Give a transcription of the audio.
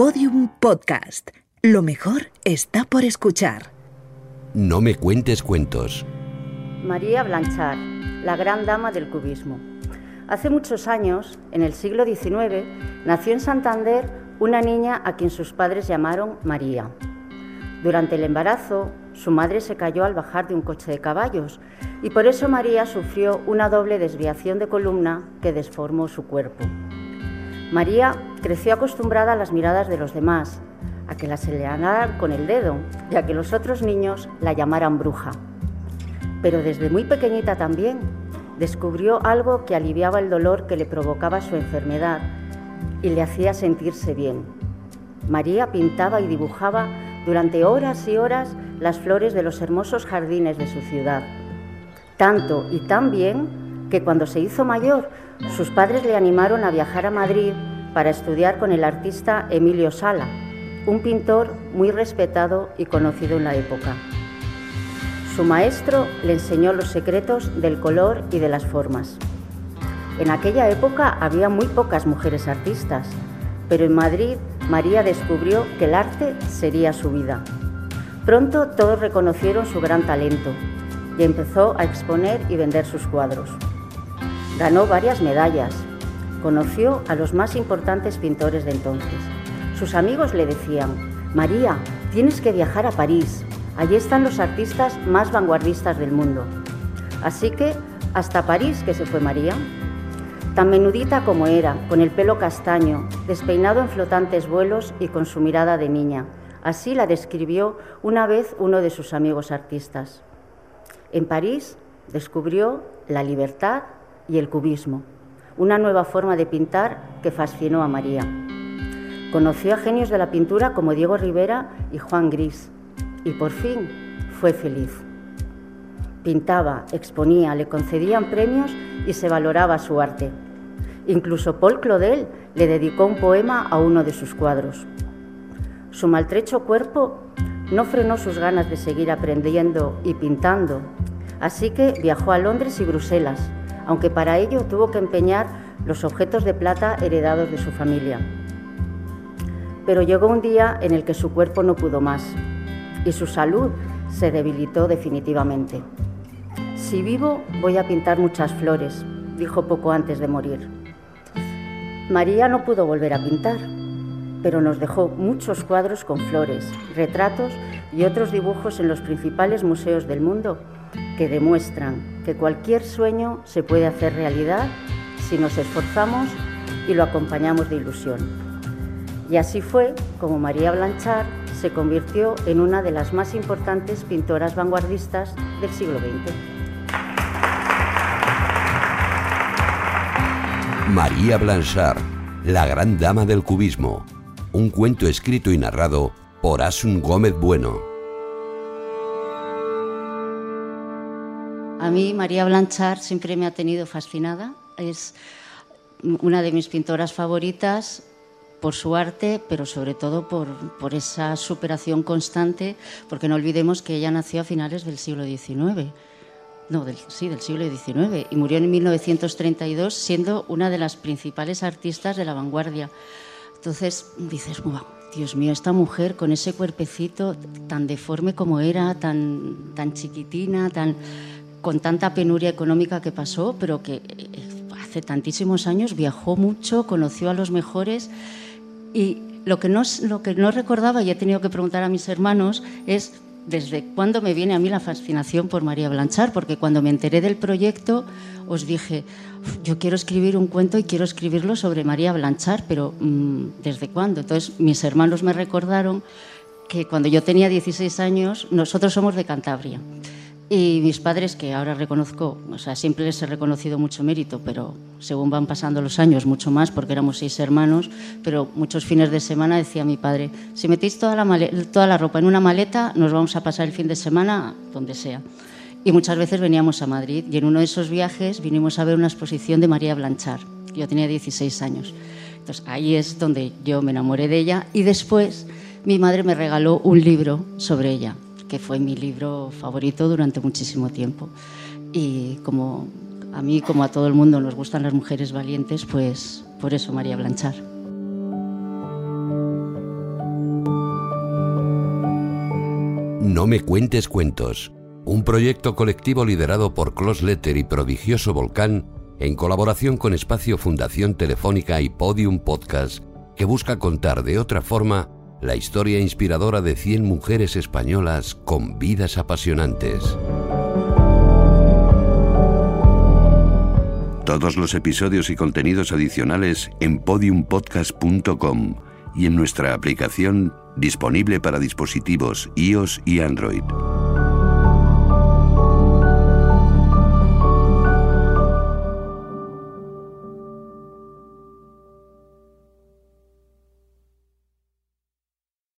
Podium Podcast. Lo mejor está por escuchar. No me cuentes cuentos. María Blanchard, la gran dama del cubismo. Hace muchos años, en el siglo XIX, nació en Santander una niña a quien sus padres llamaron María. Durante el embarazo, su madre se cayó al bajar de un coche de caballos y por eso María sufrió una doble desviación de columna que desformó su cuerpo. María creció acostumbrada a las miradas de los demás, a que la señalaran con el dedo y a que los otros niños la llamaran bruja. Pero desde muy pequeñita también descubrió algo que aliviaba el dolor que le provocaba su enfermedad y le hacía sentirse bien. María pintaba y dibujaba durante horas y horas las flores de los hermosos jardines de su ciudad. Tanto y tan bien que cuando se hizo mayor, sus padres le animaron a viajar a Madrid para estudiar con el artista Emilio Sala, un pintor muy respetado y conocido en la época. Su maestro le enseñó los secretos del color y de las formas. En aquella época había muy pocas mujeres artistas, pero en Madrid María descubrió que el arte sería su vida. Pronto todos reconocieron su gran talento y empezó a exponer y vender sus cuadros. Ganó varias medallas, conoció a los más importantes pintores de entonces. Sus amigos le decían, María, tienes que viajar a París, allí están los artistas más vanguardistas del mundo. Así que hasta París que se fue María. Tan menudita como era, con el pelo castaño, despeinado en flotantes vuelos y con su mirada de niña. Así la describió una vez uno de sus amigos artistas. En París descubrió la libertad y el cubismo, una nueva forma de pintar que fascinó a María. Conoció a genios de la pintura como Diego Rivera y Juan Gris y por fin fue feliz. Pintaba, exponía, le concedían premios y se valoraba su arte. Incluso Paul Claudel le dedicó un poema a uno de sus cuadros. Su maltrecho cuerpo no frenó sus ganas de seguir aprendiendo y pintando, así que viajó a Londres y Bruselas, aunque para ello tuvo que empeñar los objetos de plata heredados de su familia. Pero llegó un día en el que su cuerpo no pudo más y su salud se debilitó definitivamente. Si vivo, voy a pintar muchas flores, dijo poco antes de morir. María no pudo volver a pintar, pero nos dejó muchos cuadros con flores, retratos y otros dibujos en los principales museos del mundo que demuestran que cualquier sueño se puede hacer realidad si nos esforzamos y lo acompañamos de ilusión. Y así fue como María Blanchard se convirtió en una de las más importantes pintoras vanguardistas del siglo XX. María Blanchard, la gran dama del cubismo. Un cuento escrito y narrado por Asun Gómez Bueno. A mí María Blanchard siempre me ha tenido fascinada. Es una de mis pintoras favoritas por su arte, pero sobre todo por, por, esa superación constante, porque no olvidemos que ella nació a finales del siglo XIX, no, del, sí, del siglo XIX, y murió en 1932 siendo una de las principales artistas de la vanguardia. Entonces dices, wow, Dios mío, esta mujer con ese cuerpecito tan deforme como era, tan, tan chiquitina, tan, con tanta penuria económica que pasó, pero que eh, hace tantísimos años viajó mucho, conoció a los mejores y lo que, no, lo que no recordaba y he tenido que preguntar a mis hermanos es desde cuándo me viene a mí la fascinación por María Blanchard, porque cuando me enteré del proyecto os dije, yo quiero escribir un cuento y quiero escribirlo sobre María Blanchard, pero mmm, ¿desde cuándo? Entonces mis hermanos me recordaron que cuando yo tenía 16 años, nosotros somos de Cantabria. Y mis padres, que ahora reconozco, o sea, siempre les he reconocido mucho mérito, pero según van pasando los años, mucho más, porque éramos seis hermanos, pero muchos fines de semana decía mi padre, si metéis toda la, toda la ropa en una maleta, nos vamos a pasar el fin de semana donde sea. Y muchas veces veníamos a Madrid y en uno de esos viajes vinimos a ver una exposición de María Blanchard. Yo tenía 16 años. Entonces ahí es donde yo me enamoré de ella y después mi madre me regaló un libro sobre ella que fue mi libro favorito durante muchísimo tiempo. Y como a mí, como a todo el mundo, nos gustan las mujeres valientes, pues por eso María Blanchar. No me cuentes cuentos, un proyecto colectivo liderado por Clos Letter y Prodigioso Volcán en colaboración con Espacio Fundación Telefónica y Podium Podcast, que busca contar de otra forma la historia inspiradora de 100 mujeres españolas con vidas apasionantes. Todos los episodios y contenidos adicionales en podiumpodcast.com y en nuestra aplicación disponible para dispositivos iOS y Android.